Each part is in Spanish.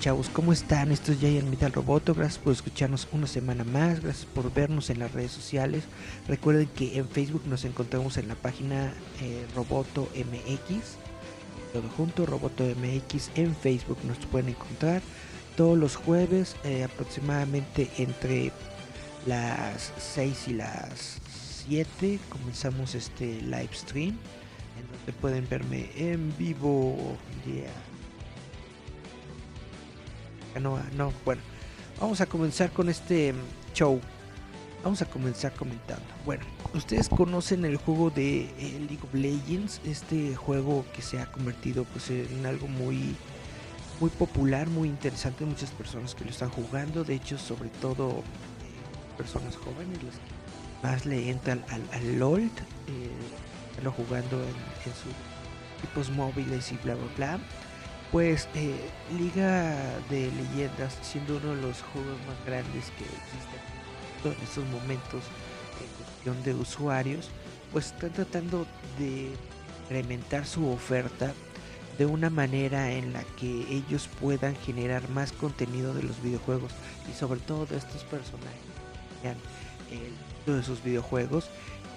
Chavos, ¿cómo están? Esto es Giant Metal Roboto, gracias por escucharnos una semana más, gracias por vernos en las redes sociales. Recuerden que en Facebook nos encontramos en la página eh, Roboto MX, todo junto, Roboto MX en Facebook nos pueden encontrar todos los jueves eh, aproximadamente entre las 6 y las 7 comenzamos este live stream en donde pueden verme en vivo. No, no, bueno, vamos a comenzar con este show. Vamos a comenzar comentando. Bueno, ustedes conocen el juego de eh, League of Legends, este juego que se ha convertido pues en algo muy muy popular, muy interesante, muchas personas que lo están jugando, de hecho, sobre todo eh, personas jóvenes las que más le entran al, al LOL, eh, lo jugando en, sus equipos móviles y bla bla bla pues eh, Liga de Leyendas, siendo uno de los juegos más grandes que existen en estos momentos en cuestión de usuarios, pues están tratando de incrementar su oferta de una manera en la que ellos puedan generar más contenido de los videojuegos y sobre todo de estos personajes el de sus videojuegos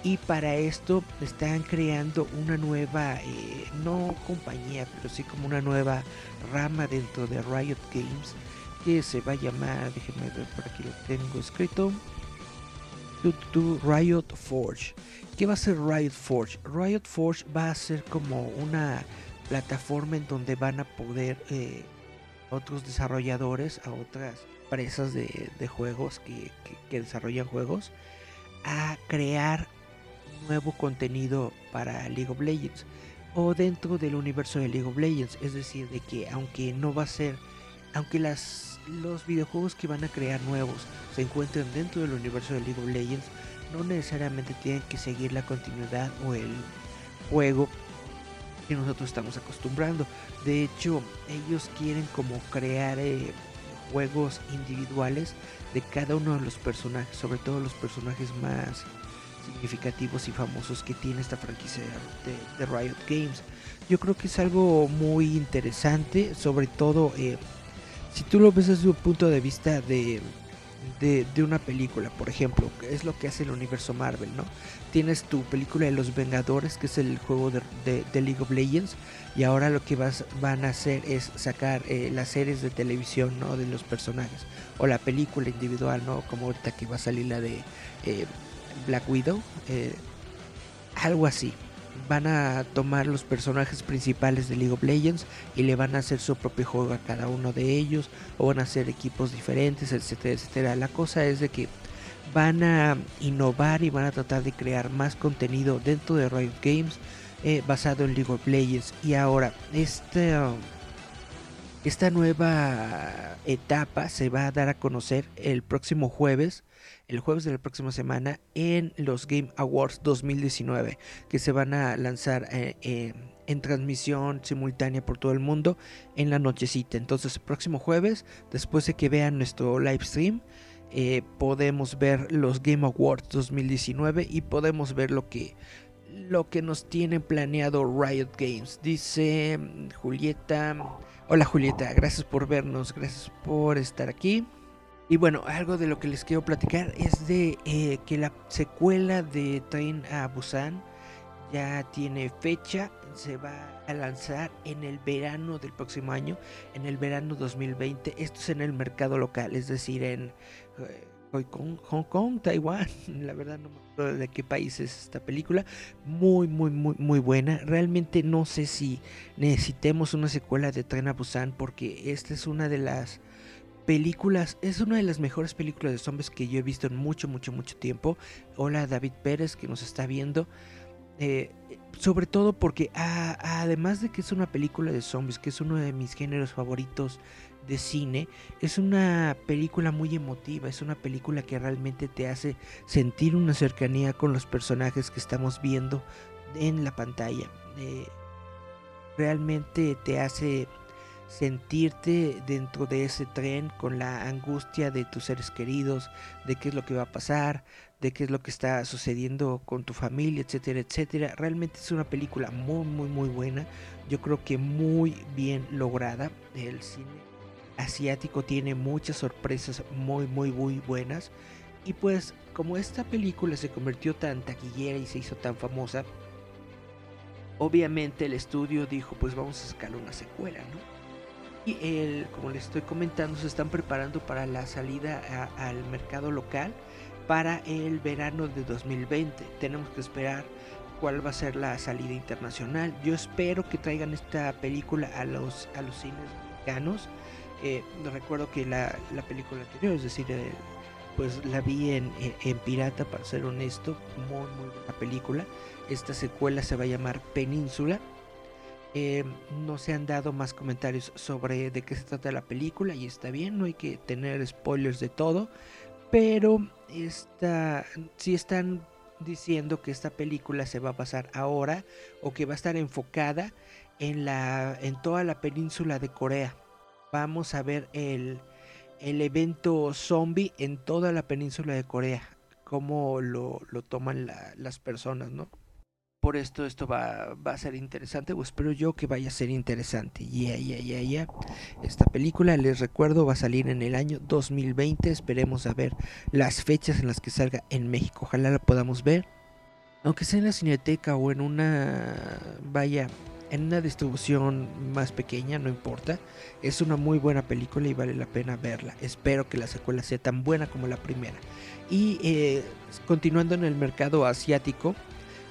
y para esto están creando una nueva, eh, no compañía, pero sí como una nueva rama dentro de Riot Games que se va a llamar, déjenme ver por aquí lo tengo escrito, Riot Forge. ¿Qué va a ser Riot Forge? Riot Forge va a ser como una plataforma en donde van a poder eh, otros desarrolladores, a otras empresas de, juegos que, que desarrollan juegos, a crear nuevo contenido para League of Legends o dentro del universo de League of Legends. Es decir, de que aunque no va a ser, aunque las, los videojuegos que van a crear nuevos se encuentren dentro del universo de League of Legends, no necesariamente tienen que seguir la continuidad o el juego que nosotros estamos acostumbrando. De hecho, ellos quieren como crear eh, juegos individuales de cada uno de los personajes, sobre todo los personajes más significativos y famosos que tiene esta franquicia de, Riot Games. Yo creo que es algo muy interesante, sobre todo eh, si tú lo ves desde un punto de vista de, de, una película, por ejemplo, que es lo que hace el universo Marvel, ¿no? Tienes tu película de los Vengadores, que es el juego de, de League of Legends, y ahora lo que vas, van a hacer es sacar eh, las series de televisión, ¿no? De los personajes, o la película individual, ¿no? Como ahorita que va a salir la de eh, Black Widow, eh, algo así. Van a tomar los personajes principales de League of Legends y le van a hacer su propio juego a cada uno de ellos, o van a hacer equipos diferentes, etcétera, etcétera. La cosa es de que van a innovar y van a tratar de crear más contenido dentro de Riot Games eh, basado en League of Legends. Y ahora, este, esta nueva etapa se va a dar a conocer el próximo jueves el jueves de la próxima semana en los Game Awards 2019 que se van a lanzar eh, eh, en transmisión simultánea por todo el mundo en la nochecita. Entonces el próximo jueves, después de que vean nuestro live stream, eh, podemos ver los Game Awards 2019 y podemos ver lo que lo que nos tiene planeado Riot Games. Dice mm, Julieta. Hola Julieta, gracias por vernos, gracias por estar aquí. Y bueno, algo de lo que les quiero platicar es de eh, que la secuela de Train a Busan ya tiene fecha, se va a lanzar en el verano del próximo año, en el verano 2020. Esto es en el mercado local, es decir, en eh, Hong Kong, Taiwán, la verdad no me acuerdo de qué país es esta película, muy muy muy muy buena, realmente no sé si necesitemos una secuela de Tren a Busan porque esta es una de las películas, es una de las mejores películas de zombies que yo he visto en mucho mucho mucho tiempo, hola David Pérez que nos está viendo, eh, sobre todo porque además de que es una película de zombies, que es uno de mis géneros favoritos de cine, es una película muy emotiva, es una película que realmente te hace sentir una cercanía con los personajes que estamos viendo en la pantalla. Eh, realmente te hace sentirte dentro de ese tren con la angustia de tus seres queridos, de qué es lo que va a pasar, de qué es lo que está sucediendo con tu familia, etcétera, etcétera. Realmente es una película muy, muy, muy buena. Yo creo que muy bien lograda. El cine asiático tiene muchas sorpresas muy muy muy buenas y pues como esta película se convirtió tan taquillera y se hizo tan famosa obviamente el estudio dijo pues vamos a sacar una secuela no y el, como les estoy comentando se están preparando para la salida al mercado local para el verano de 2020 tenemos que esperar cuál va a ser la salida internacional yo espero que traigan esta película a los a los cines mexicanos eh, recuerdo que la, película anterior, es decir, eh, pues la vi en, pirata, para ser honesto, muy, muy buena película. Esta secuela se va a llamar Península. Eh, no se han dado más comentarios sobre de qué se trata la película y está bien, no hay que tener spoilers de todo, pero esta, si están diciendo que esta película se va a pasar ahora o que va a estar enfocada en, la, en toda la península de Corea vamos a ver el, evento zombie en toda la península de Corea, cómo lo, toman las personas, ¿no? Por esto esto va, a ser interesante, o espero yo que vaya a ser interesante. Ya, ya, ya, ya. Esta película, les recuerdo, va a salir en el año 2020. Esperemos a ver las fechas en las que salga en México. Ojalá la podamos ver. Aunque sea en la cineteca o en una, vaya, en una distribución más pequeña, no importa. Es una muy buena película y vale la pena verla. Espero que la secuela sea tan buena como la primera. Y eh, continuando en el mercado asiático,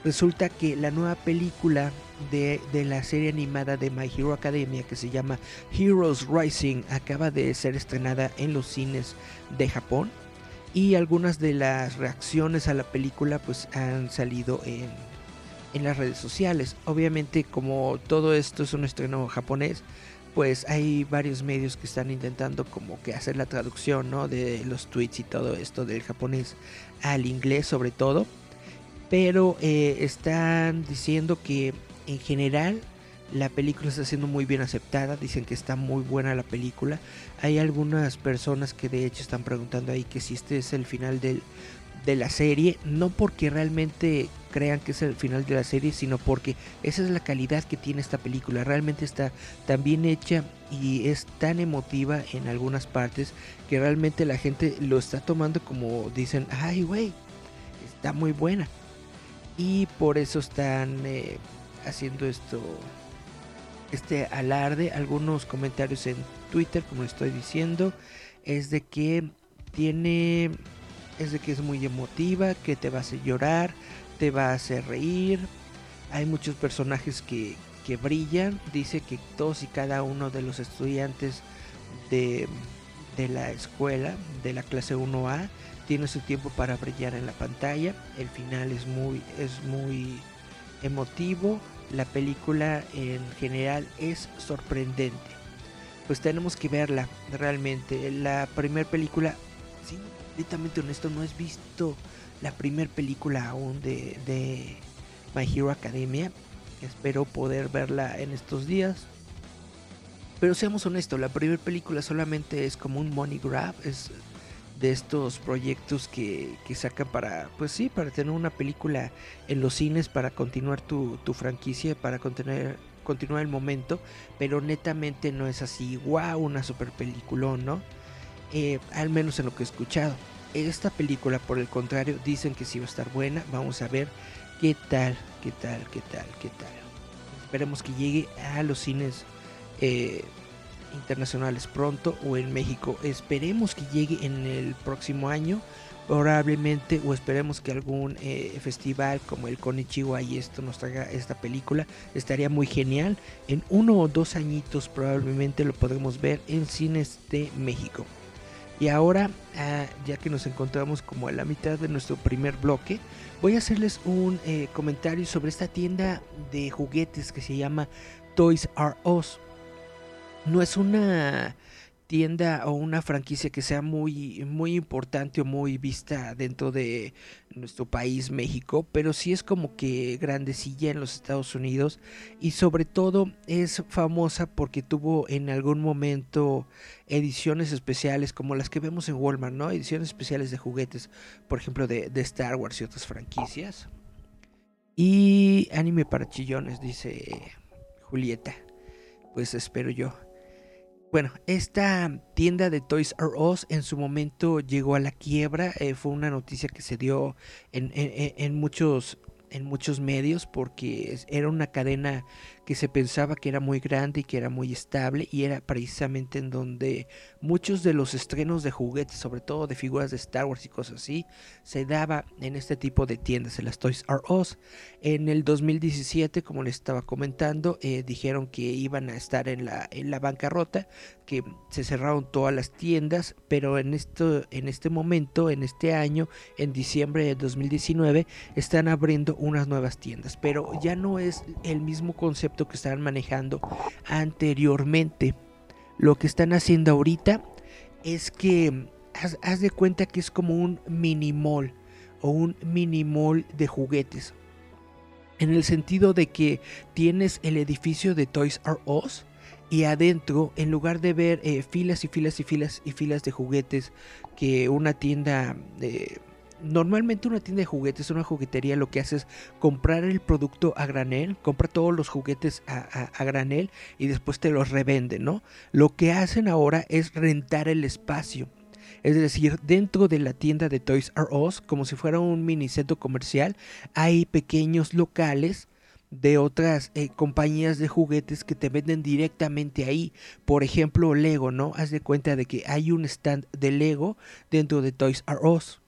resulta que la nueva película de, de, la serie animada de My Hero Academia que se llama Heroes Rising acaba de ser estrenada en los cines de Japón y algunas de las reacciones a la película pues han salido en en las redes sociales. Obviamente como todo esto es un estreno japonés, pues hay varios medios que están intentando como que hacer la traducción, ¿no? De los tweets y todo esto del japonés al inglés sobre todo. Pero eh, están diciendo que en general la película está siendo muy bien aceptada, dicen que está muy buena la película. Hay algunas personas que de hecho están preguntando ahí que si este es el final del de la serie, no porque realmente crean que es el final de la serie, sino porque esa es la calidad que tiene esta película. Realmente está tan bien hecha y es tan emotiva en algunas partes que realmente la gente lo está tomando como dicen, ay güey, está muy buena. Y por eso están eh, haciendo esto, este alarde. Algunos comentarios en Twitter, como estoy diciendo, es de que tiene es de que es muy emotiva, que te va a hacer llorar, te va a hacer reír. Hay muchos personajes que, que brillan. Dice que todos y cada uno de los estudiantes de, de la escuela, de la clase 1A, tiene su tiempo para brillar en la pantalla. El final es muy, es muy emotivo. La película en general es sorprendente. Pues tenemos que verla realmente. La primera película, sí, completamente honesto, no he visto la primera película aún de, de My Hero Academia. Espero poder verla en estos días. Pero seamos honestos, la primera película solamente es como un money grab, es de estos proyectos que, que, sacan para, pues sí, para tener una película en los cines, para continuar tu, tu franquicia, para continuar, continuar el momento, pero netamente no es así, wow, una super película, ¿no? Eh, al menos en lo que he escuchado. Esta película, por el contrario, dicen que sí va a estar buena. Vamos a ver qué tal, qué tal, qué tal, qué tal. Esperemos que llegue a los cines eh, internacionales pronto o en México. Esperemos que llegue en el próximo año probablemente o esperemos que algún eh, festival como el Konichiwa y esto nos traiga esta película. Estaría muy genial. En uno o dos añitos probablemente lo podremos ver en cines de México. Y ahora ah, ya que nos encontramos como a la mitad de nuestro primer bloque voy a hacerles un eh, comentario sobre esta tienda de juguetes que se llama Toys R Us no es una tienda o una franquicia que sea muy, muy importante o muy vista dentro de nuestro país, México, pero sí es como que grandecilla en los Estados Unidos y sobre todo es famosa porque tuvo en algún momento ediciones especiales como las que vemos en Walmart, ¿no? Ediciones especiales de juguetes, por ejemplo, de, de Star Wars y otras franquicias. Y anime para chillones, dice Julieta. Pues espero yo. Bueno, esta tienda de Toys R Us en su momento llegó a la quiebra. Eh, fue una noticia que se dio en, en, muchos en muchos medios porque era una cadena que se pensaba que era muy grande y que era muy estable y era precisamente en donde muchos de los estrenos de juguetes, sobre todo de figuras de Star Wars y cosas así, se daba en este tipo de tiendas, en las Toys R Us. En el 2017, como les estaba comentando, eh, dijeron que iban a estar en la, en la bancarrota, que se cerraron todas las tiendas, pero en, esto, en este momento, en este año, en diciembre de 2019, están abriendo unas nuevas tiendas, pero ya no es el mismo concepto que estaban manejando anteriormente. Lo que están haciendo ahorita es que haz, de cuenta que es como un mini mall o un mini mall de juguetes. En el sentido de que tienes el edificio de Toys R Us y adentro, en lugar de ver eh, filas y filas y filas y filas de juguetes que una tienda de normalmente una tienda de juguetes, una juguetería, lo que hace es comprar el producto a granel, compra todos los juguetes a, granel y después te los revende, ¿no? Lo que hacen ahora es rentar el espacio. Es decir, dentro de la tienda de Toys R Us, como si fuera un mini centro comercial, hay pequeños locales de otras eh, compañías de juguetes que te venden directamente ahí. Por ejemplo, Lego, ¿no? Haz de cuenta de que hay un stand de Lego dentro de Toys R Us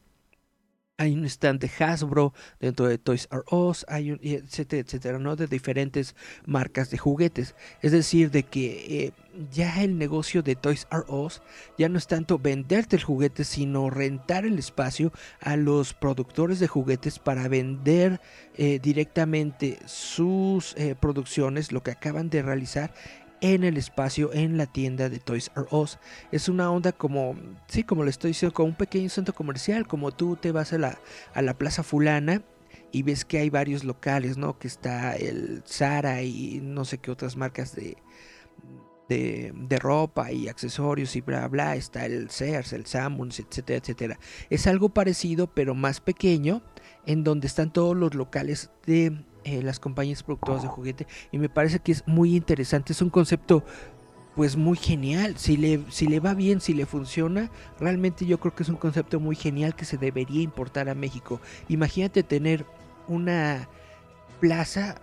hay un stand de Hasbro dentro de Toys R Us, hay un, etcétera, etcétera, ¿no? De diferentes marcas de juguetes. Es decir, de que eh, ya el negocio de Toys R Us ya no es tanto venderte el juguete, sino rentar el espacio a los productores de juguetes para vender eh, directamente sus eh, producciones, lo que acaban de realizar en el espacio en la tienda de Toys R Us. Es una onda como, sí, como le estoy diciendo, como un pequeño centro comercial, como tú te vas a la, a la plaza fulana y ves que hay varios locales, ¿no? Que está el Zara y no sé qué otras marcas de, de, de, ropa y accesorios y bla bla. Está el Sears, el Sammons, etcétera, etcétera. Es algo parecido, pero más pequeño, en donde están todos los locales de eh, las compañías productoras de juguete y me parece que es muy interesante, es un concepto pues muy genial, si le, si le va bien, si le funciona, realmente yo creo que es un concepto muy genial que se debería importar a México. Imagínate tener una plaza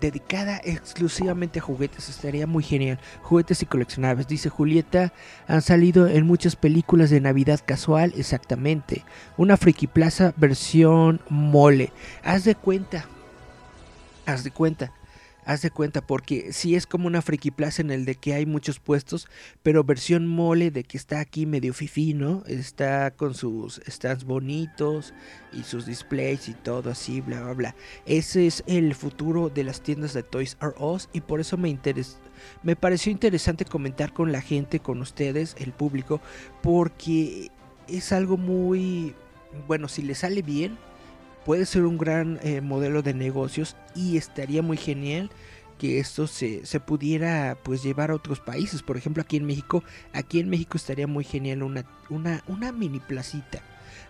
dedicada exclusivamente a juguetes, estaría muy genial. Juguetes y coleccionables, dice Julieta, han salido en muchas películas de Navidad casual, exactamente. Una Friki Plaza versión mole. Haz de cuenta, haz de cuenta. Haz de cuenta, porque si es como una friki plaza en el de que hay muchos puestos, pero versión mole de que está aquí medio fifi, ¿no? Está con sus stands bonitos y sus displays y todo así, bla, bla, bla. Ese es el futuro de las tiendas de Toys R Us y por eso me interesa me pareció interesante comentar con la gente, con ustedes, el público, porque es algo muy, bueno, si le sale bien, puede ser un gran eh, modelo de negocios y estaría muy genial que esto se, se, pudiera pues llevar a otros países. Por ejemplo, aquí en México, aquí en México estaría muy genial una, una, una mini placita.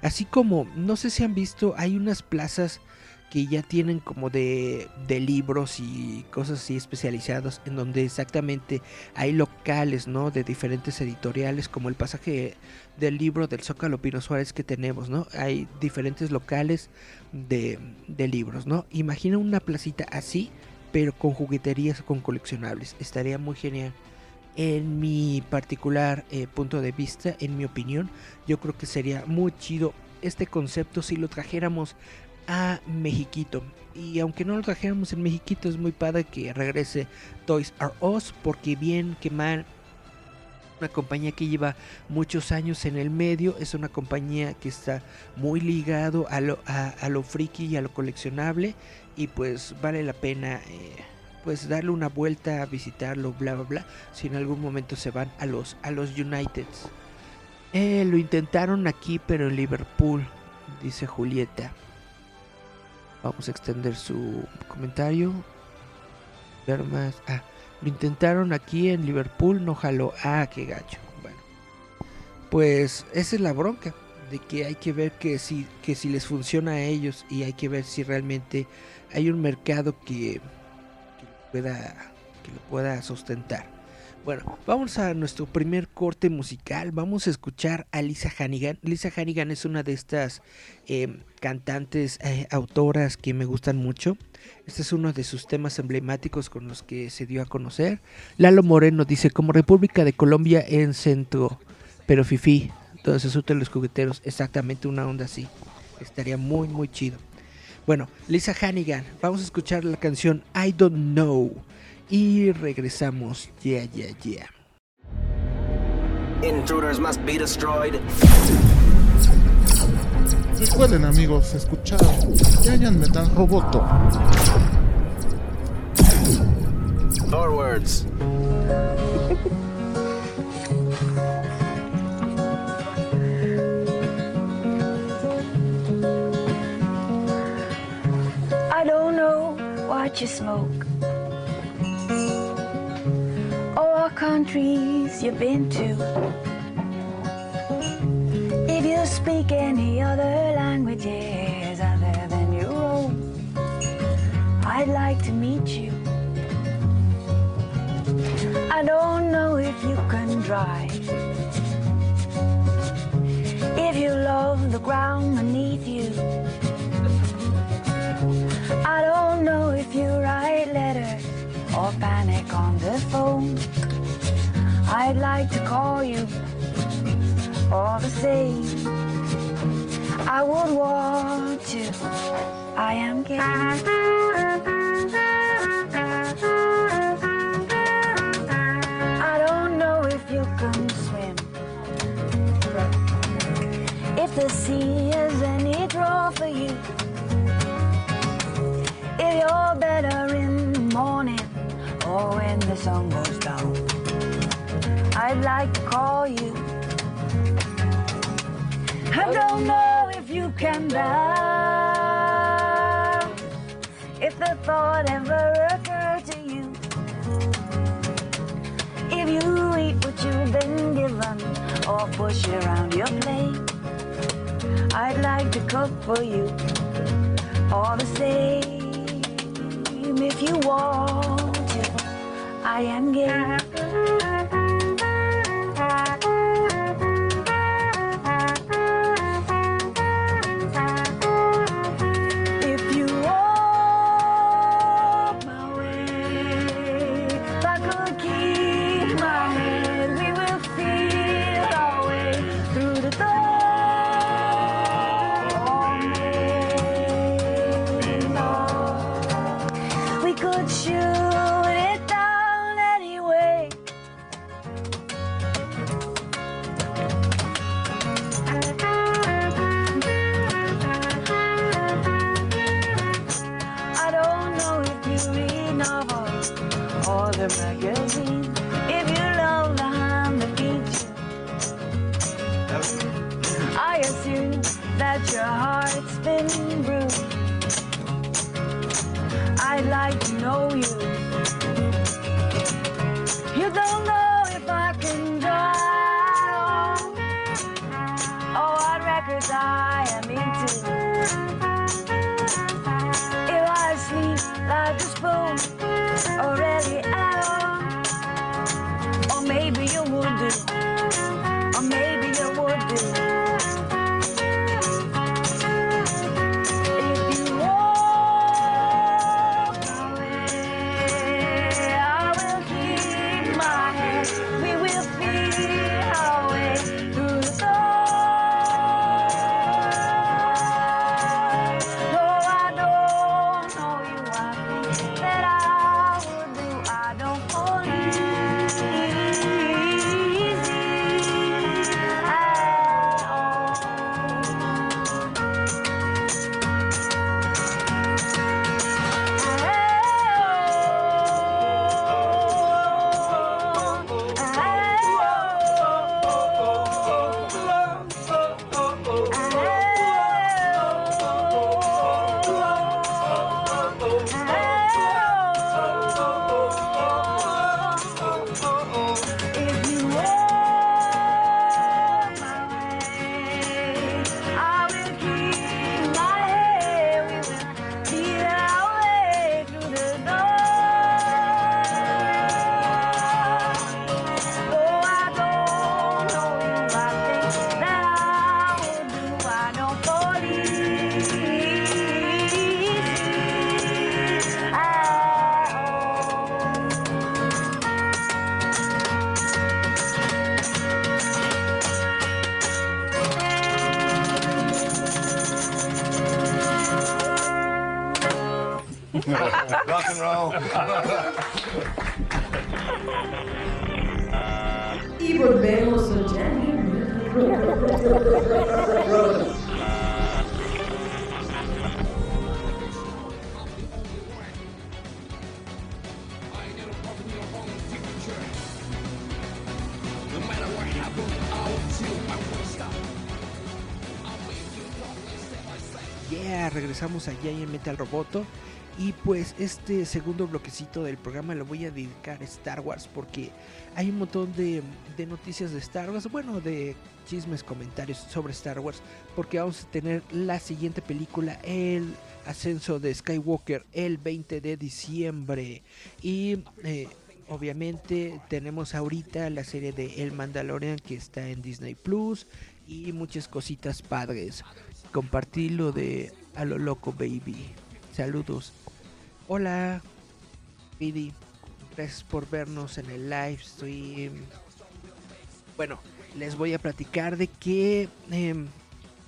Así como, no sé si han visto, hay unas plazas que ya tienen como de, de libros y cosas así especializados en donde exactamente hay locales, ¿no? De diferentes editoriales como el pasaje del libro del Zócalo Pino Suárez que tenemos, ¿no? Hay diferentes locales de, de libros, ¿no? Imagina una placita así, pero con jugueterías, con coleccionables. Estaría muy genial. En mi particular eh, punto de vista, en mi opinión, yo creo que sería muy chido este concepto si lo trajéramos a Mexiquito. Y aunque no lo trajéramos en Mexiquito, es muy padre que regrese Toys R Us, porque bien que mal, una compañía que lleva muchos años en el medio, es una compañía que está muy ligado a lo, a, lo friki y a lo coleccionable, y pues vale la pena. Eh, pues darle una vuelta a visitarlo, bla bla bla, si en algún momento se van a los a los Uniteds. Eh, lo intentaron aquí, pero en Liverpool, dice Julieta. Vamos a extender su comentario. Ver más. Ah, lo intentaron aquí en Liverpool, no jaló. Ah, qué gacho. Bueno, pues esa es la bronca. De que hay que ver que si, que si les funciona a ellos y hay que ver si realmente hay un mercado que, pueda, que lo pueda sustentar. Bueno, vamos a nuestro primer corte musical. Vamos a escuchar a Lisa Hannigan. Lisa Hannigan es una de estas eh, cantantes, eh, autoras que me gustan mucho. Este es uno de sus temas emblemáticos con los que se dio a conocer. Lalo Moreno dice, como República de Colombia en centro, pero fifi, entonces útiles los jugueteros, exactamente una onda así. Estaría muy, muy chido. Bueno, Lisa Hannigan, vamos a escuchar la canción I Don't Know y regresamos. Yeah, yeah, yeah. Intruders must be destroyed. Recuerden amigos, escuchar Giant Metal Roboto. Forwards. I don't know what you smoke countries you've been to. You speak any other languages other than your own, I'd like to meet you. I don't know if you can drive. If you love the ground beneath you. I don't know if you write letters or panic on the phone. I'd like to call you all the same. I would want to. I am gay. I don't know if you can swim. If the sea is any draw for you. If you're better in the morning or when the sun goes down. I'd like to call you. I don't know you can love, if the thought ever occurred to you. If you eat what you've been given or push around your plate, I'd like to cook for you all the same. If you want to, I am gay. Rock and roll. Y volvemos a Roboto. Yeah, regresamos allá en Metal Roboto. Y pues este segundo bloquecito del programa lo voy a dedicar a Star Wars porque hay un montón de, noticias de Star Wars, bueno, de chismes, comentarios sobre Star Wars, porque vamos a tener la siguiente película, El Ascenso de Skywalker, el 20 de diciembre. Y eh, obviamente tenemos ahorita la serie de El Mandalorian que está en Disney Plus y muchas cositas padres. Compartirlo de A lo loco, baby. Saludos. Hola, Pidi. Gracias por vernos en el live stream. Bueno, les voy a platicar de que em,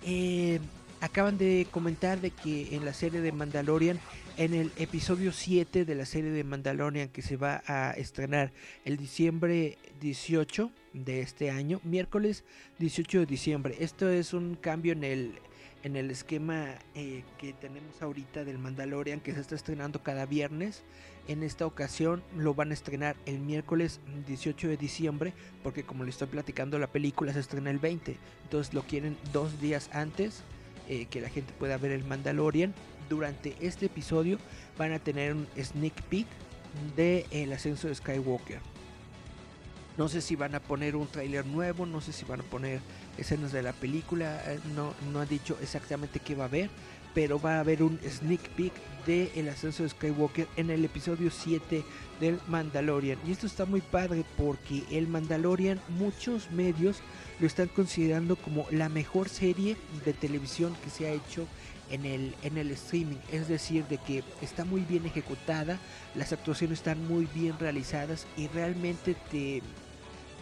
eh, acaban de comentar de que en la serie de Mandalorian, en el episodio 7 de la serie de Mandalorian que se va a estrenar el diciembre 18 de este año, miércoles 18 de diciembre. Esto es un cambio en el en el esquema eh, que tenemos ahorita del Mandalorian que se está estrenando cada viernes. En esta ocasión lo van a estrenar el miércoles 18 de diciembre porque como les estoy platicando la película se estrena el 20. Entonces lo quieren dos días antes eh, que la gente pueda ver el Mandalorian. Durante este episodio van a tener un sneak peek de el ascenso de Skywalker. No sé si van a poner un tráiler nuevo, no sé si van a poner escenas de la película, eh, no, no han dicho exactamente qué va a haber, pero va a haber un sneak peek de El ascenso de Skywalker en el episodio 7 del Mandalorian. Y esto está muy padre porque el Mandalorian muchos medios lo están considerando como la mejor serie de televisión que se ha hecho en el, en el streaming. Es decir, de que está muy bien ejecutada, las actuaciones están muy bien realizadas y realmente te,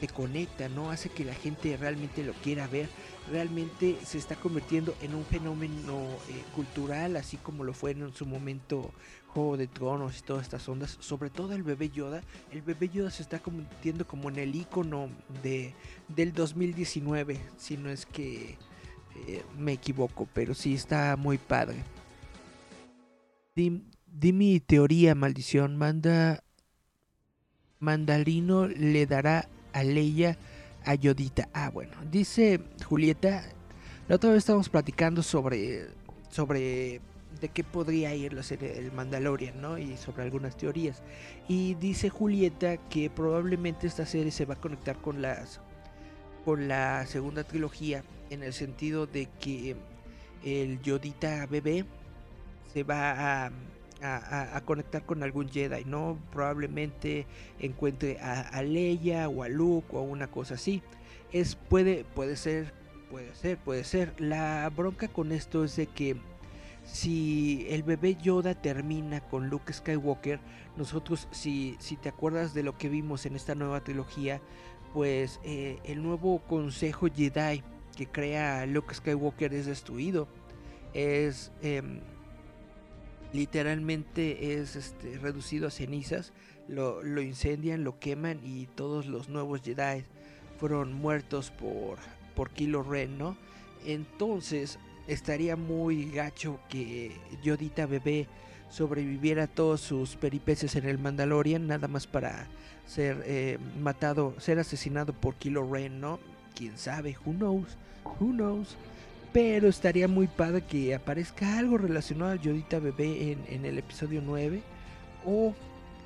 conecta, ¿no? Hace que la gente realmente lo quiera ver. Realmente se está convirtiendo en un fenómeno eh, cultural, así como lo fue en su momento Juego de Tronos y todas estas ondas. Sobre todo el bebé Yoda. El bebé Yoda se está convirtiendo como en el icono de, del 2019, si no es que eh, me equivoco, pero sí está muy padre. Di, di mi teoría, maldición. Manda. Mandalino le dará a Leia a Yodita. Ah, bueno, dice Julieta. La otra vez estábamos platicando sobre. sobre de qué podría ir la serie del Mandalorian, ¿no? Y sobre algunas teorías. Y dice Julieta que probablemente esta serie se va a conectar con las con la segunda trilogía en el sentido de que el Yodita bebé se va a, a, conectar con algún Jedi, ¿no? Probablemente encuentre a, a, Leia o a Luke o una cosa así. Es, puede, puede ser, puede ser, puede ser. La bronca con esto es de que si el bebé Yoda termina con Luke Skywalker, nosotros, si, si te acuerdas de lo que vimos en esta nueva trilogía, pues eh, el nuevo consejo Jedi que crea Luke Skywalker es destruido. Es eh, literalmente es este, reducido a cenizas. Lo, lo, incendian, lo queman y todos los nuevos Jedi fueron muertos por, por Kylo Ren, ¿no? Entonces estaría muy gacho que Yodita bebé sobreviviera a todos sus peripecias en el Mandalorian, nada más para ser eh, matado, ser asesinado por Kylo Ren, ¿no? Quién sabe, who knows, who knows. Pero estaría muy padre que aparezca algo relacionado a Yodita Bebé en, en el episodio 9. O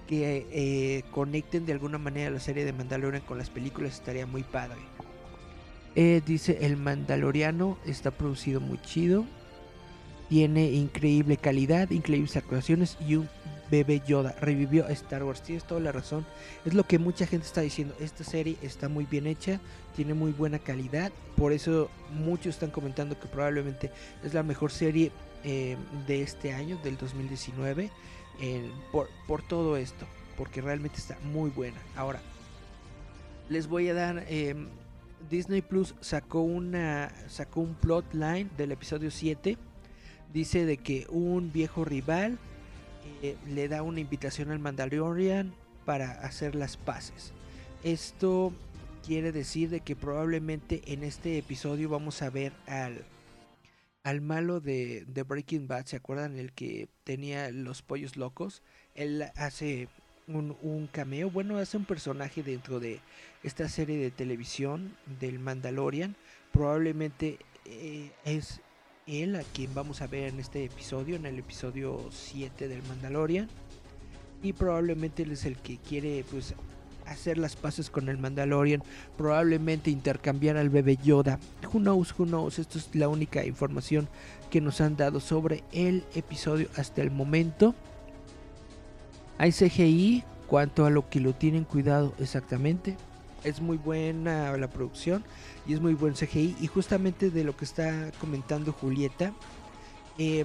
que eh, conecten de alguna manera la serie de Mandalorian con las películas. Estaría muy padre. Eh, dice el Mandaloriano está producido muy chido. Tiene increíble calidad, increíbles actuaciones y un bebé Yoda. Revivió a Star Wars. Tienes toda la razón. Es lo que mucha gente está diciendo. Esta serie está muy bien hecha. Tiene muy buena calidad. Por eso muchos están comentando que probablemente es la mejor serie eh, de este año, del 2019. Eh, por, todo esto. Porque realmente está muy buena. Ahora, les voy a dar... Eh, Disney Plus sacó una sacó un plot line del episodio 7 dice de que un viejo rival eh, le da una invitación al Mandalorian para hacer las paces. Esto quiere decir de que probablemente en este episodio vamos a ver al, al malo de, Breaking Bad, ¿se acuerdan? El que tenía los pollos locos. Él hace un, un, cameo, bueno, hace un personaje dentro de esta serie de televisión del Mandalorian. Probablemente eh, es él a quien vamos a ver en este episodio, en el episodio 7 del Mandalorian. Y probablemente él es el que quiere pues hacer las paces con el Mandalorian, probablemente intercambiar al bebé Yoda. Who knows, who knows, esto es la única información que nos han dado sobre el episodio hasta el momento. Hay CGI, cuanto a lo que lo tienen cuidado exactamente. Es muy buena la producción y es muy buen CGI. Y justamente de lo que está comentando Julieta, eh,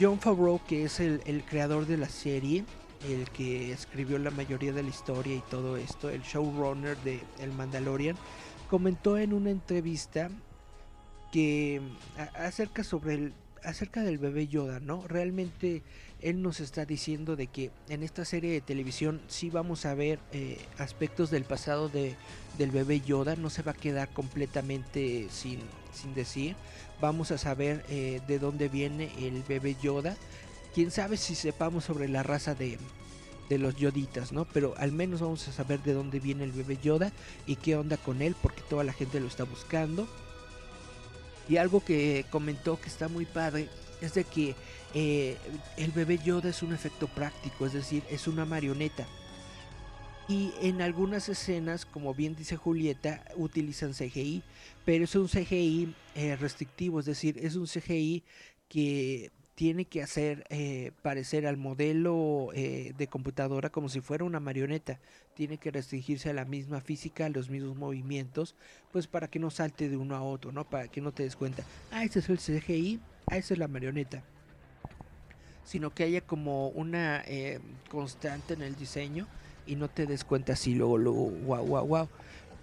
John Favreau, que es el, el creador de la serie, el que escribió la mayoría de la historia y todo esto, el showrunner de El Mandalorian, comentó en una entrevista que acerca sobre el acerca del bebé Yoda, ¿no? Realmente él nos está diciendo de que en esta serie de televisión sí vamos a ver eh, aspectos del pasado de, del bebé Yoda, no se va a quedar completamente sin, sin decir, vamos a saber eh, de dónde viene el bebé Yoda, quién sabe si sepamos sobre la raza de, de los Yoditas, ¿no? Pero al menos vamos a saber de dónde viene el bebé Yoda y qué onda con él, porque toda la gente lo está buscando. Y algo que comentó que está muy padre es de que eh, el bebé Yoda es un efecto práctico, es decir, es una marioneta. Y en algunas escenas, como bien dice Julieta, utilizan CGI, pero es un CGI eh, restrictivo, es decir, es un CGI que tiene que hacer eh, parecer al modelo de computadora como si fuera una marioneta. Tiene que restringirse a la misma física, a los mismos movimientos, pues para que no salte de uno a otro, ¿no? Para que no te des cuenta, ah, ese es el CGI, ah, esa es la marioneta. Sino que haya como una eh, constante en el diseño y no te des cuenta así luego, luego, wow, wow, wow.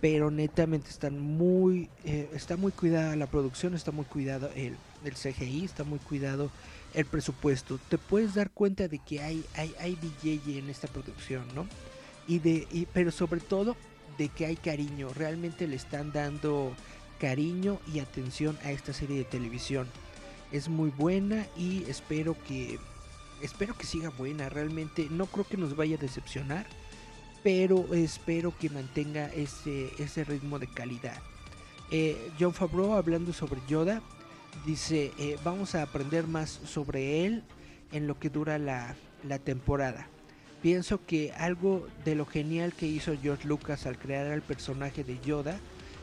Pero netamente están muy, eh, está muy cuidada la producción, está muy cuidado el, el CGI, está muy cuidado el presupuesto. Te puedes dar cuenta de que hay, hay, hay DJ en esta producción, ¿no? Y de, y, pero sobre todo de que hay cariño. Realmente le están dando cariño y atención a esta serie de televisión. Es muy buena y espero que espero que siga buena. Realmente no creo que nos vaya a decepcionar, pero espero que mantenga ese, ese ritmo de calidad. Eh, John Favreau hablando sobre Yoda dice, eh, vamos a aprender más sobre él en lo que dura la, la, temporada. Pienso que algo de lo genial que hizo George Lucas al crear al personaje de Yoda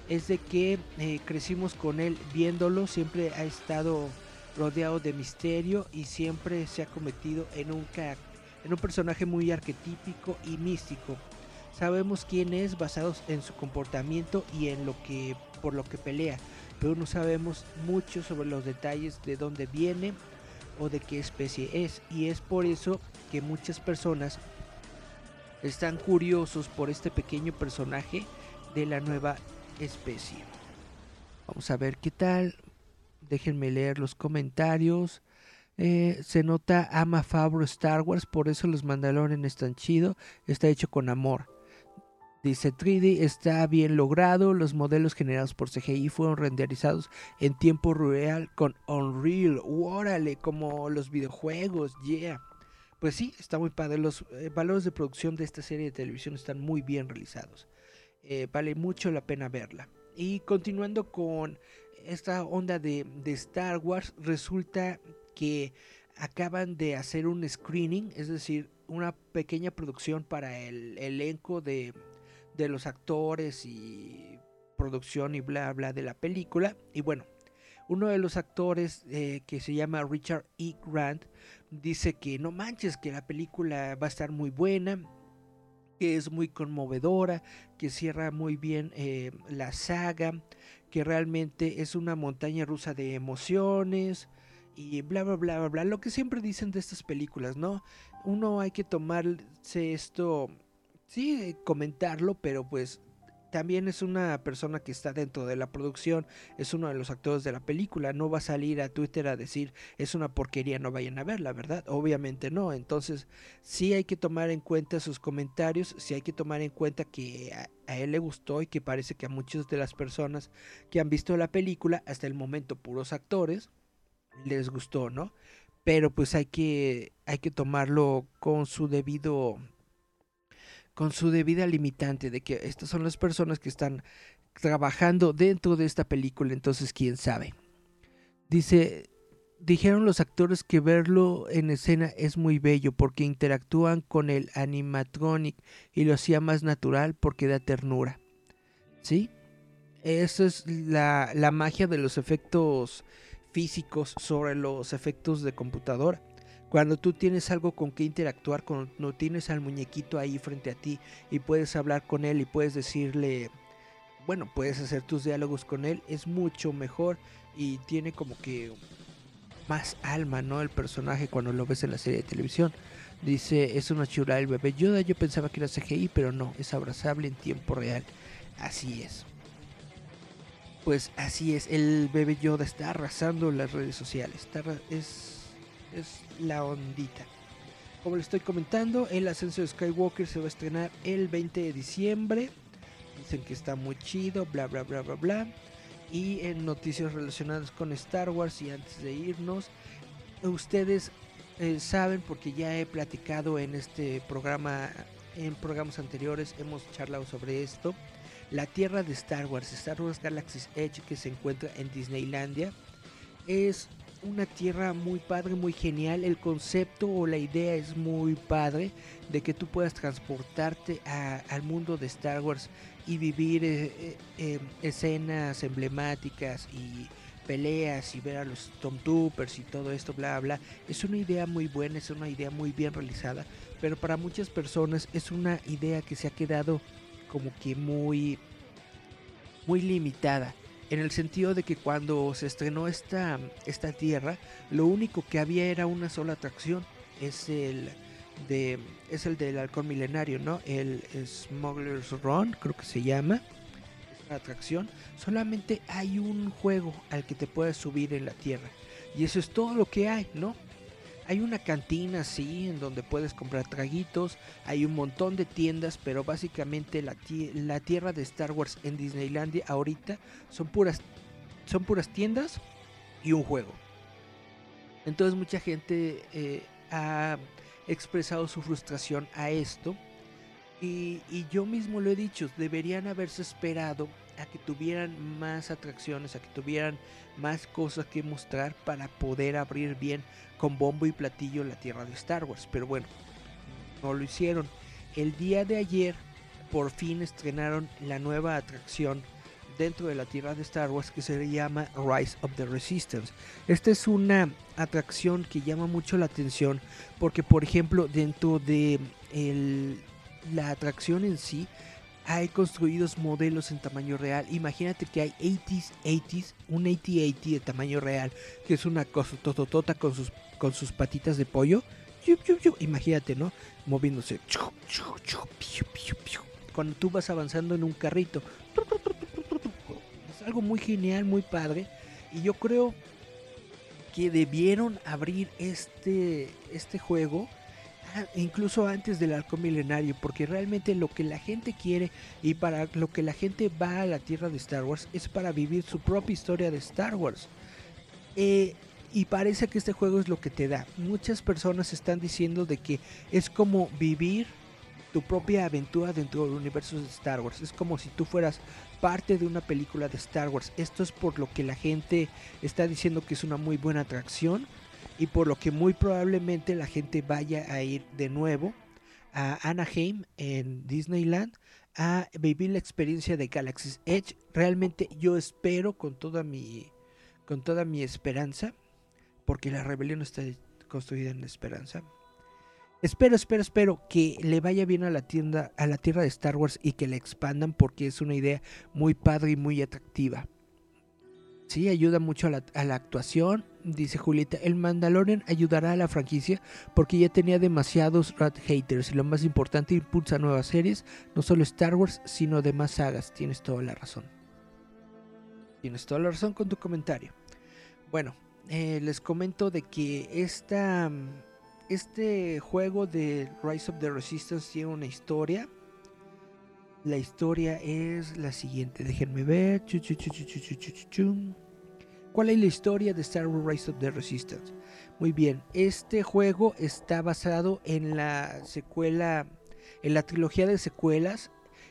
es de que eh, crecimos con él viéndolo, siempre ha estado rodeado de misterio y siempre se ha convertido en un, en un personaje muy arquetípico y místico. Sabemos quién es basados en su comportamiento y en lo que por lo que pelea, pero no sabemos mucho sobre los detalles de dónde viene o de qué especie es y es por eso que muchas personas están curiosos por este pequeño personaje de la nueva especie. Vamos a ver qué tal. Déjenme leer los comentarios. Eh, se nota ama Fabro Star Wars, por eso los Mandalorian están chido. Está hecho con amor. Dice 3D está bien logrado, los modelos generados por CGI fueron renderizados en tiempo real con Unreal, órale, como los videojuegos, yeah. Pues sí, está muy padre, los eh, valores de producción de esta serie de televisión están muy bien realizados, eh, vale mucho la pena verla. Y continuando con esta onda de, de Star Wars, resulta que acaban de hacer un screening, es decir, una pequeña producción para el elenco de de los actores y producción y bla bla de la película. Y bueno, uno de los actores eh, que se llama Richard E. Grant dice que no manches, que la película va a estar muy buena, que es muy conmovedora, que cierra muy bien eh, la saga, que realmente es una montaña rusa de emociones y bla bla bla bla bla, lo que siempre dicen de estas películas, ¿no? Uno hay que tomarse esto sí comentarlo, pero pues también es una persona que está dentro de la producción, es uno de los actores de la película, no va a salir a Twitter a decir es una porquería, no vayan a verla, ¿verdad? Obviamente no, entonces sí hay que tomar en cuenta sus comentarios, sí hay que tomar en cuenta que a, él le gustó y que parece que a muchas de las personas que han visto la película, hasta el momento puros actores, les gustó, ¿no? Pero pues hay que, hay que tomarlo con su debido con su debida limitante de que estas son las personas que están trabajando dentro de esta película, entonces quién sabe. Dice, dijeron los actores que verlo en escena es muy bello porque interactúan con el animatronic y lo hacía más natural porque da ternura. ¿Sí? Esa es la, la magia de los efectos físicos sobre los efectos de computadora. Cuando tú tienes algo con que interactuar, cuando tienes al muñequito ahí frente a ti y puedes hablar con él y puedes decirle, bueno, puedes hacer tus diálogos con él, es mucho mejor y tiene como que más alma, ¿no? El personaje cuando lo ves en la serie de televisión. Dice, es una chula el bebé Yoda, yo pensaba que era CGI, pero no, es abrazable en tiempo real. Así es. Pues así es, el bebé Yoda está arrasando las redes sociales. Está, es es la ondita. Como le estoy comentando, el ascenso de Skywalker se va a estrenar el 20 de diciembre. Dicen que está muy chido, bla bla bla bla bla. Y en noticias relacionadas con Star Wars y antes de irnos, ustedes eh, saben porque ya he platicado en este programa, en programas anteriores hemos charlado sobre esto. La tierra de Star Wars, Star Wars Galaxy's Edge que se encuentra en Disneylandia, es una tierra muy padre, muy genial. El concepto o la idea es muy padre de que tú puedas transportarte al mundo de Star Wars y vivir eh, eh, em, escenas emblemáticas y peleas y ver a los Stormtroopers y todo esto, bla, bla. Es una idea muy buena, es una idea muy bien realizada, pero para muchas personas es una idea que se ha quedado como que muy, muy limitada en el sentido de que cuando se estrenó esta, esta tierra, lo único que había era una sola atracción, es el de es el del halcón milenario, ¿no? El Smuggler's Run, creo que se llama. Es atracción. Solamente hay un juego al que te puedes subir en la tierra. Y eso es todo lo que hay, ¿no? Hay una cantina así en donde puedes comprar traguitos, hay un montón de tiendas, pero básicamente la, tierra de Star Wars en Disneylandia ahorita son puras, son puras tiendas y un juego. Entonces mucha gente eh, ha expresado su frustración a esto y yo mismo lo he dicho, deberían haberse esperado a que tuvieran más atracciones, a que tuvieran más cosas que mostrar para poder abrir bien con bombo y platillo la tierra de Star Wars. Pero bueno, no lo hicieron. El día de ayer por fin estrenaron la nueva atracción dentro de la tierra de Star Wars que se llama Rise of the Resistance. Esta es una atracción que llama mucho la atención porque por ejemplo dentro de la atracción en sí hay construidos modelos en tamaño real. Imagínate que hay 80s, 80s, un 80 de tamaño real, que es una cosa tototota con sus, con sus patitas de pollo. Imagínate, ¿no? Moviéndose. Cuando tú vas avanzando en un carrito. Es algo muy genial, muy padre. Y yo creo que debieron abrir este, este juego incluso antes del arco milenario, porque realmente lo que la gente quiere y para lo que la gente va a la tierra de Star Wars es para vivir su propia historia de Star Wars. Eh, y parece que este juego es lo que te da. Muchas personas están diciendo de que es como vivir tu propia aventura dentro del universo de Star Wars. Es como si tú fueras parte de una película de Star Wars. Esto es por lo que la gente está diciendo que es una muy buena atracción y por lo que muy probablemente la gente vaya a ir de nuevo a Anaheim en Disneyland a vivir la experiencia de Galaxy's Edge. Realmente yo espero con toda mi con toda mi esperanza, porque la rebelión está construida en esperanza. Espero, espero, espero que le vaya bien a la tienda, a la tierra de Star Wars y que la expandan porque es una idea muy padre y muy atractiva. Sí, ayuda mucho a la, actuación. Dice Julieta, el Mandalorian ayudará a la franquicia porque ya tenía demasiados rat haters y lo más importante, impulsa nuevas series, no solo Star Wars, sino demás sagas. Tienes toda la razón. Tienes toda la razón con tu comentario. Bueno, eh, les comento de que esta, este juego de Rise of the Resistance tiene una historia. La historia es la siguiente. Déjenme ver. ¿Cuál es la historia de Star Wars Rise of the Resistance? Muy bien, este juego está basado en la secuela, en la trilogía de secuelas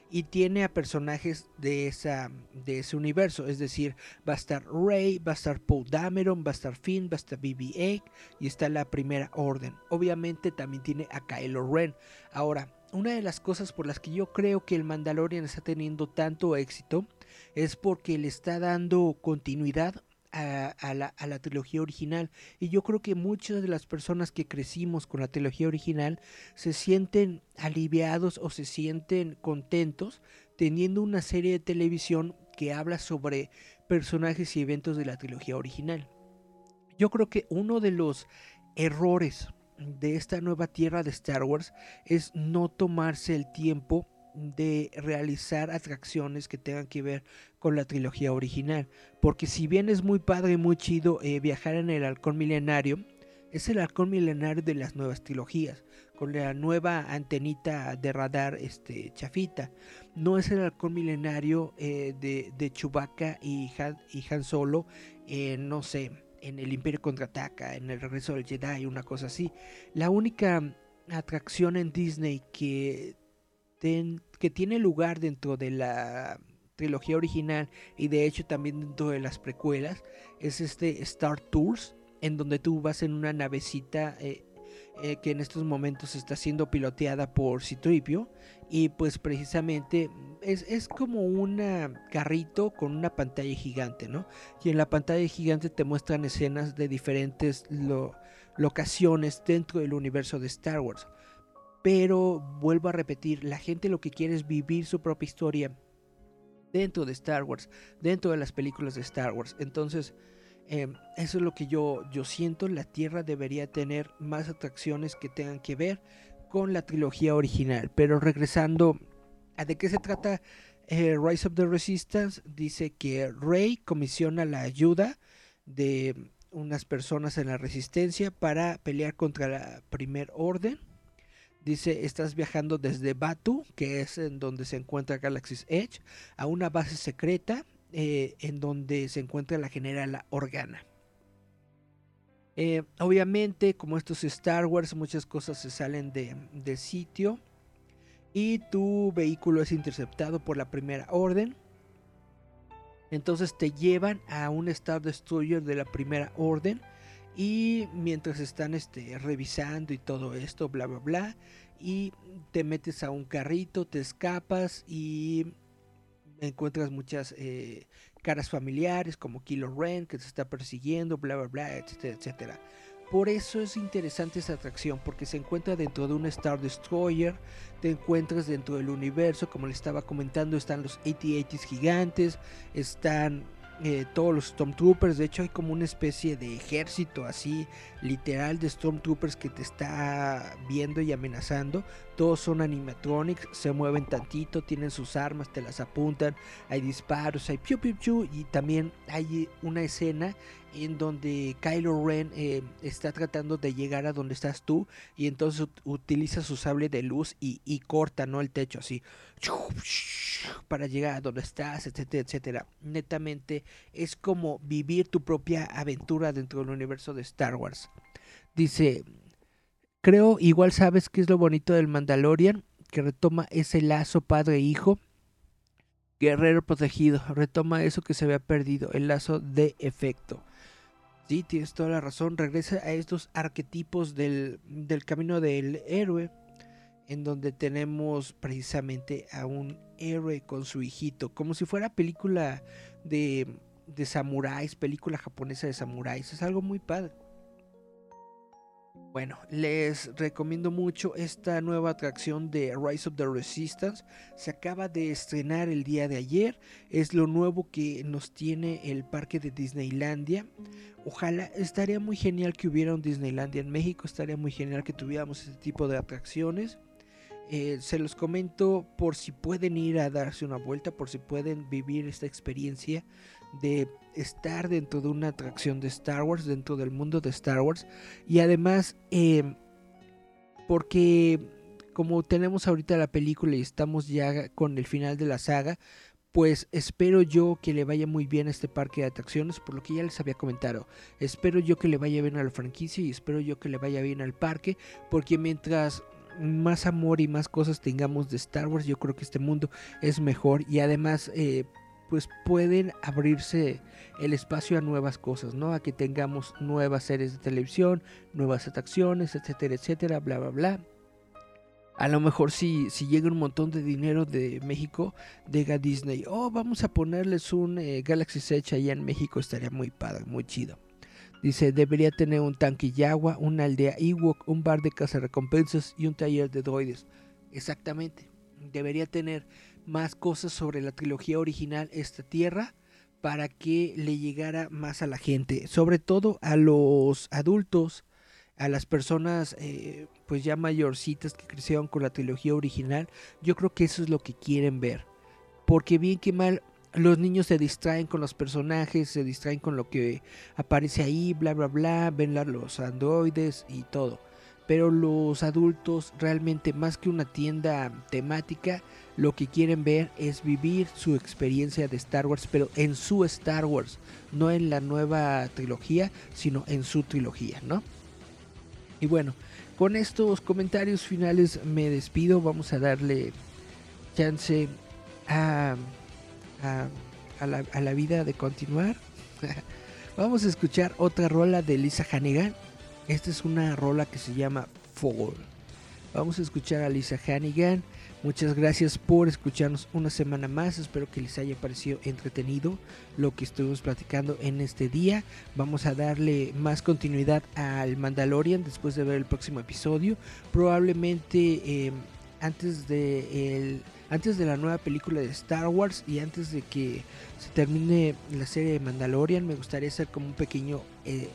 y tiene a personajes de, esa, de ese universo. Es decir, va a estar Rey, va a estar Poe Dameron, va a estar Finn, va a estar BB-8 y está la Primera Orden. Obviamente también tiene a Kylo Ren. Ahora, una de las cosas por las que yo creo que el Mandalorian está teniendo tanto éxito es porque le está dando continuidad a, la, a, la, trilogía original. Y yo creo que muchas de las personas que crecimos con la trilogía original se sienten aliviados o se sienten contentos teniendo una serie de televisión que habla sobre personajes y eventos de la trilogía original. Yo creo que uno de los errores de esta nueva tierra de Star Wars es no tomarse el tiempo de realizar atracciones que tengan que ver con la trilogía original. Porque si bien es muy padre y muy chido eh, viajar en el halcón milenario, es el halcón milenario de las nuevas trilogías, con la nueva antenita de radar este, chafita. No es el halcón milenario eh, de, de Chewbacca y Han, y Han Solo, eh, no sé, en el Imperio Contraataca, en el Regreso del Jedi, una cosa así. La única atracción en Disney que que tiene lugar dentro de la trilogía original y de hecho también dentro de las precuelas es este Star Tours en donde tú vas en una navecita eh, eh, que en estos momentos está siendo piloteada por Citripio y pues precisamente es, es como un carrito con una pantalla gigante, ¿no? Y en la pantalla gigante te muestran escenas de diferentes lo, locaciones dentro del universo de Star Wars. Pero vuelvo a repetir, la gente lo que quiere es vivir su propia historia dentro de Star Wars, dentro de las películas de Star Wars. Entonces, eh, eso es lo que yo, yo siento. La Tierra debería tener más atracciones que tengan que ver con la trilogía original. Pero regresando a de qué se trata eh, Rise of the Resistance, dice que Rey comisiona la ayuda de unas personas en la resistencia para pelear contra la Primer Orden Dice, estás viajando desde Batu, que es en donde se encuentra Galaxy's Edge, a una base secreta eh, en donde se encuentra la general Organa. Eh, obviamente, como esto es Star Wars, muchas cosas se salen de, de sitio. Y tu vehículo es interceptado por la primera orden. Entonces te llevan a un Star Destroyer de la primera orden y mientras están este, revisando y todo esto, bla, bla, bla, y te metes a un carrito, te escapas y encuentras muchas eh, caras familiares como Kilo Ren que te está persiguiendo, bla, bla, bla, etcétera, etcétera. Por eso es interesante esta atracción, porque se encuentra dentro de un Star Destroyer, te encuentras dentro del universo, como le estaba comentando, están los AT-ATs gigantes, están eh, todos los Stormtroopers. De hecho, hay como una especie de ejército así, literal, de Stormtroopers que te está viendo y amenazando. Todos son animatronics, se mueven tantito, tienen sus armas, te las apuntan. Hay disparos, hay piu piu piu. Y también hay una escena en donde Kylo Ren eh, está tratando de llegar a donde estás tú y entonces utiliza su sable de luz y, corta no el techo así para llegar a donde estás etcétera etcétera. Netamente es como vivir tu propia aventura dentro del universo de Star Wars. Dice creo igual sabes que es lo bonito del Mandalorian que retoma ese lazo padre hijo guerrero protegido retoma eso que se había perdido el lazo de efecto Sí, tienes toda la razón. Regresa a estos arquetipos del, del camino del héroe, en donde tenemos precisamente a un héroe con su hijito, como si fuera película de, de samuráis, película japonesa de samuráis. Es algo muy padre. Bueno, les recomiendo mucho esta nueva atracción de Rise of the Resistance. Se acaba de estrenar el día de ayer. Es lo nuevo que nos tiene el parque de Disneylandia. Ojalá, estaría muy genial que hubiera un Disneylandia en México. Estaría muy genial que tuviéramos este tipo de atracciones. Eh, se los comento por si pueden ir a darse una vuelta, por si pueden vivir esta experiencia de estar dentro de una atracción de Star Wars, dentro del mundo de Star Wars. Y además, em, porque como tenemos ahorita la película y estamos ya con el final de la saga, pues espero yo que le vaya muy bien a este parque de atracciones, por lo que ya les había comentado. Espero yo que le vaya bien a la franquicia y espero yo que le vaya bien al parque, porque mientras más amor y más cosas tengamos de Star Wars, yo creo que este mundo es mejor y además eh, pues pueden abrirse el espacio a nuevas cosas, ¿no? A que tengamos nuevas series de televisión, nuevas atracciones, etcétera, etcétera, bla, bla, bla. A lo mejor si, llega un montón de dinero de México, diga Disney, oh, vamos a ponerles un eh, Galaxy Edge allá en México, estaría muy padre, muy chido. Dice, debería tener un tanque Yagua, una aldea Ewok, un bar de recompensas y un taller de droides. Exactamente. Debería tener más cosas sobre la trilogía original Esta Tierra para que le llegara más a la gente, sobre todo a los adultos, a las personas eh, pues ya mayorcitas que crecieron con la trilogía original, yo creo que eso es lo que quieren ver, porque bien que mal los niños se distraen con los personajes, se distraen con lo que aparece ahí, bla bla bla, ven los androides y todo pero los adultos realmente más que una tienda temática, lo que quieren ver es vivir su experiencia de Star Wars, pero en su Star Wars, no en la nueva trilogía, sino en su trilogía, ¿no? Y bueno, con estos comentarios finales me despido, vamos a darle chance a, a, la, a la vida de continuar. vamos a escuchar otra rola de Lisa Hannigan esta es una rola que se llama Fall. Vamos a escuchar a Lisa Hannigan. Muchas gracias por escucharnos una semana más. Espero que les haya parecido entretenido lo que estuvimos platicando en este día. Vamos a darle más continuidad al Mandalorian después de ver el próximo episodio. Probablemente em, antes de antes de la nueva película de Star Wars y antes de que se termine la serie de Mandalorian, me gustaría hacer como un pequeño eh,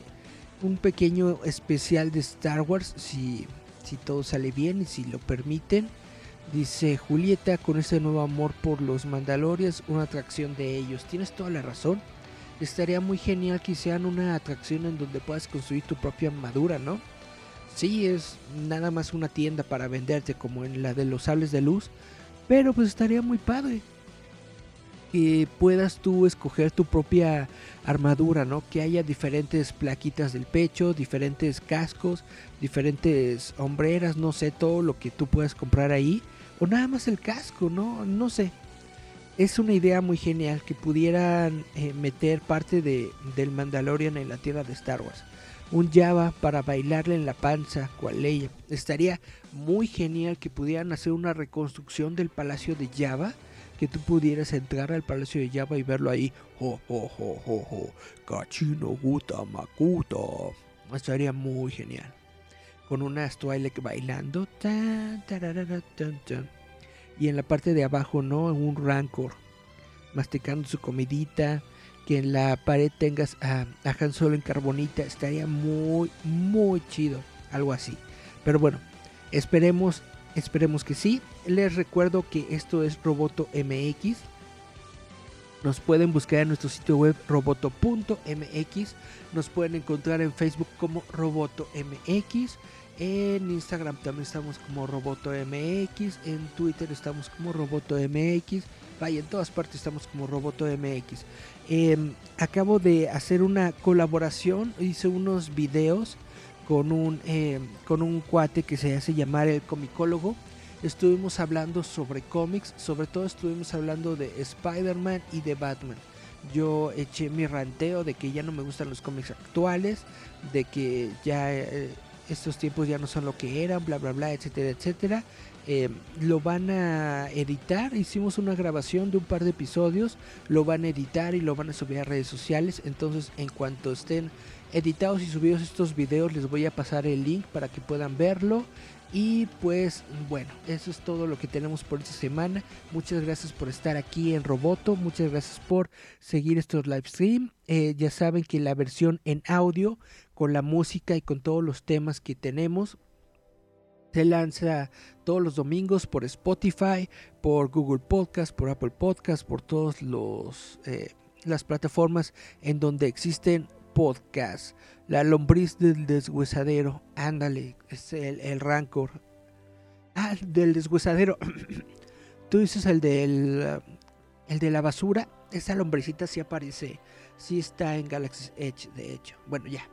un pequeño especial de Star Wars si, si todo sale bien y si lo permiten. Dice Julieta, con ese nuevo amor por los Mandalorians, una atracción de ellos. Tienes toda la razón. Estaría muy genial que sean una atracción en donde puedas construir tu propia armadura, ¿no? Sí, es nada más una tienda para venderte como en la de los sables de luz. Pero pues estaría muy padre que puedas tú escoger tu propia armadura, ¿no? Que haya diferentes plaquitas del pecho, diferentes cascos, diferentes hombreras, no sé, todo lo que tú puedas comprar ahí. O nada más el casco, ¿no? No sé. Es una idea muy genial que pudieran eh, meter parte de, del Mandalorian en la tierra de Star Wars. Un Java para bailarle en la panza, cual ley. Estaría muy genial que pudieran hacer una reconstrucción del palacio de Java que tú pudieras entrar al Palacio de Java y verlo ahí. Jo, jo, jo, jo, jo. Kachino Guta Makuta. Estaría muy genial. Con una Twi'lek bailando. Y en la parte de abajo, ¿no? Un Rancor. Masticando su comidita. Que en la pared tengas a, a Han Solo en carbonita. Estaría muy, muy chido. Algo así. Pero bueno, esperemos Esperemos que sí. Les recuerdo que esto es Roboto MX. Nos pueden buscar en nuestro sitio web roboto.mx. Nos pueden encontrar en Facebook como Roboto MX. En Instagram también estamos como Roboto MX. En Twitter estamos como Roboto MX. Vaya, en todas partes estamos como Roboto MX. Em, acabo de hacer una colaboración. Hice unos videos con un, eh, con un cuate que se hace llamar el comicólogo. Estuvimos hablando sobre cómics, sobre todo estuvimos hablando de Spider-Man y de Batman. Yo eché mi ranteo de que ya no me gustan los cómics actuales, de que ya eh, estos tiempos ya no son lo que eran, bla, bla, bla, etcétera, etcétera. Eh, lo van a editar, hicimos una grabación de un par de episodios, lo van a editar y lo van a subir a redes sociales, entonces en cuanto estén editados y subidos estos videos les voy a pasar el link para que puedan verlo. Y pues bueno, eso es todo lo que tenemos por esta semana. Muchas gracias por estar aquí en Roboto. Muchas gracias por seguir estos live stream. Eh, ya saben que la versión en audio con la música y con todos los temas que tenemos se lanza todos los domingos por Spotify, por Google Podcast, por Apple Podcast, por todas eh, las plataformas en donde existen podcasts. La lombriz del deshuesadero, ándale, es el, el rancor. Ah, del deshuesadero. Tú dices el del el de la basura. Esa lombricita sí aparece, sí está en Galaxy Edge, de hecho. Bueno, ya.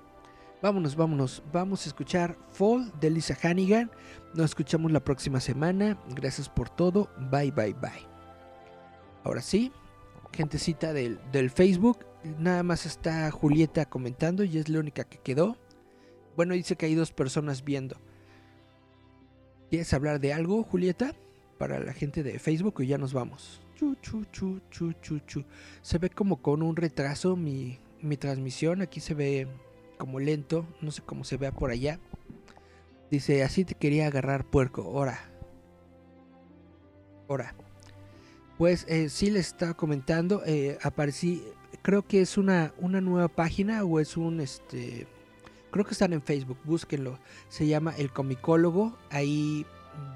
Vámonos, vámonos. Vamos a escuchar Fall de Lisa Hannigan. Nos escuchamos la próxima semana. Gracias por todo. Bye, bye, bye. Ahora sí, gentecita del, del Facebook. Nada más está Julieta comentando y es la única que quedó. Bueno, dice que hay dos personas viendo. ¿Quieres hablar de algo, Julieta? Para la gente de Facebook y ya nos vamos. Chu, chu, chu, chu, chu. Se ve como con un retraso mi, mi transmisión. Aquí se ve como lento. No sé cómo se vea por allá. Dice, así te quería agarrar puerco. Ahora. Ahora. Pues eh, sí les estaba comentando. Eh, aparecí. Creo que es una, una nueva página o es un este. Creo que están en Facebook, búsquenlo. Se llama El Comicólogo. Ahí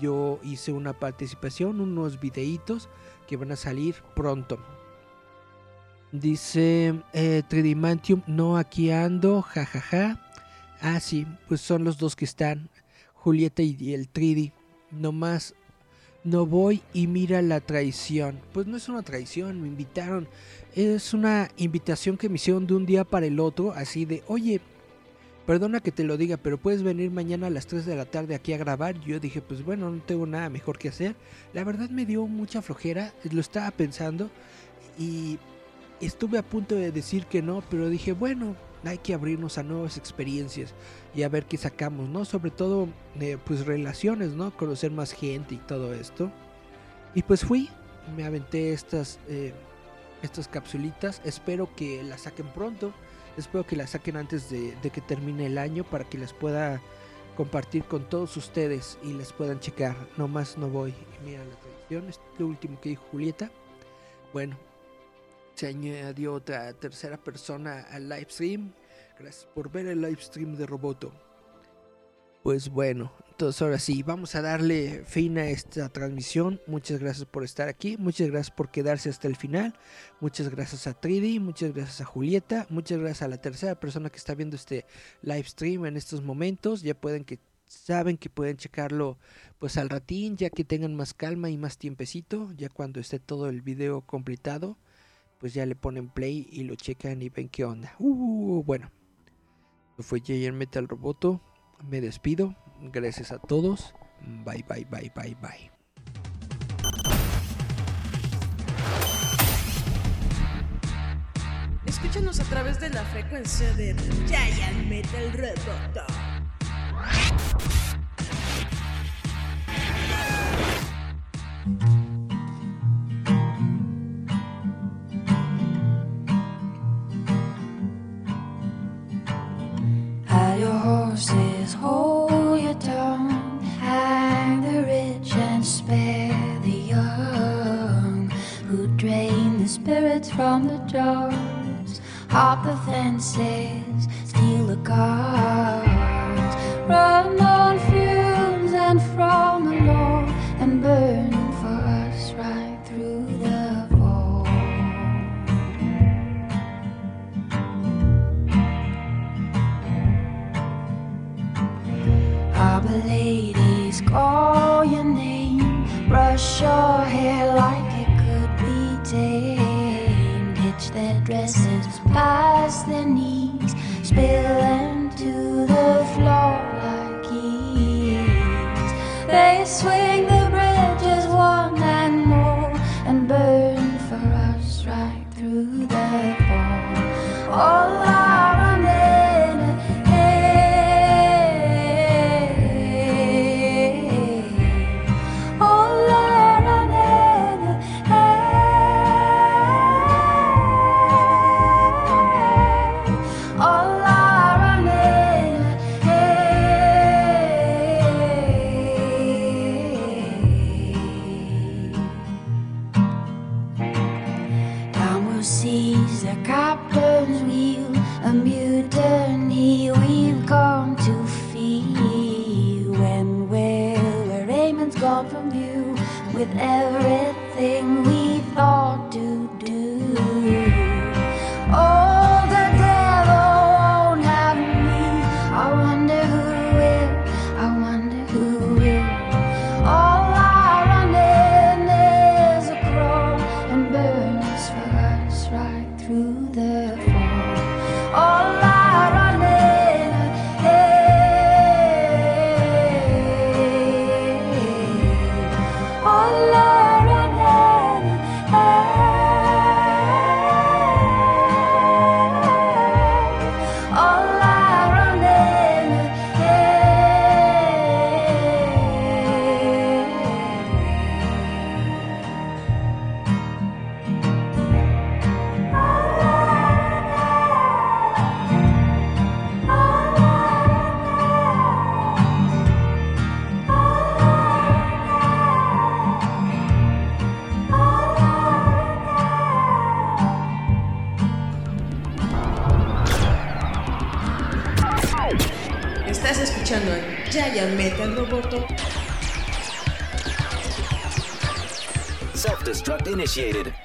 yo hice una participación, unos videitos que van a salir pronto. Dice eh, Tridimantium, no aquí ando, jajaja. Ah, sí, pues son los dos que están, Julieta y el Tridi. Nomás no voy y mira la traición. Pues no es una traición, me invitaron. Es una invitación que me hicieron de un día para el otro, así de, oye, perdona que te lo diga, pero puedes venir mañana a las 3 de la tarde aquí a grabar. Yo dije, pues bueno, no tengo nada mejor que hacer. La verdad me dio mucha flojera, lo estaba pensando y estuve a punto de decir que no, pero dije, bueno, hay que abrirnos a nuevas experiencias y a ver qué sacamos, ¿no? Sobre todo, eh, pues relaciones, ¿no? Conocer más gente y todo esto. Y pues fui, me aventé estas, eh, estas capsulitas, espero que las saquen pronto, espero que las saquen antes de, que termine el año para que las pueda compartir con todos ustedes y les puedan checar. No más no voy. Mira la tradición, es lo último que dijo Julieta. Bueno, se añadió otra tercera persona al live stream. Gracias por ver el live stream de Roboto. Pues bueno, entonces ahora sí, vamos a darle fin a esta transmisión. Muchas gracias por estar aquí, muchas gracias por quedarse hasta el final. Muchas gracias a Tridi, muchas gracias a Julieta, muchas gracias a la tercera persona que está viendo este live stream en estos momentos. Ya pueden que saben que pueden checarlo pues al ratín, ya que tengan más calma y más tiempecito, ya cuando esté todo el video completado pues ya le ponen play y lo checan y ven qué onda. Uh, bueno, fue JR Metal Roboto. Me despido. Gracias a todos. Bye, bye, bye, bye, bye. Escúchanos a través de la frecuencia de Giant Metal Roboto. Initiated.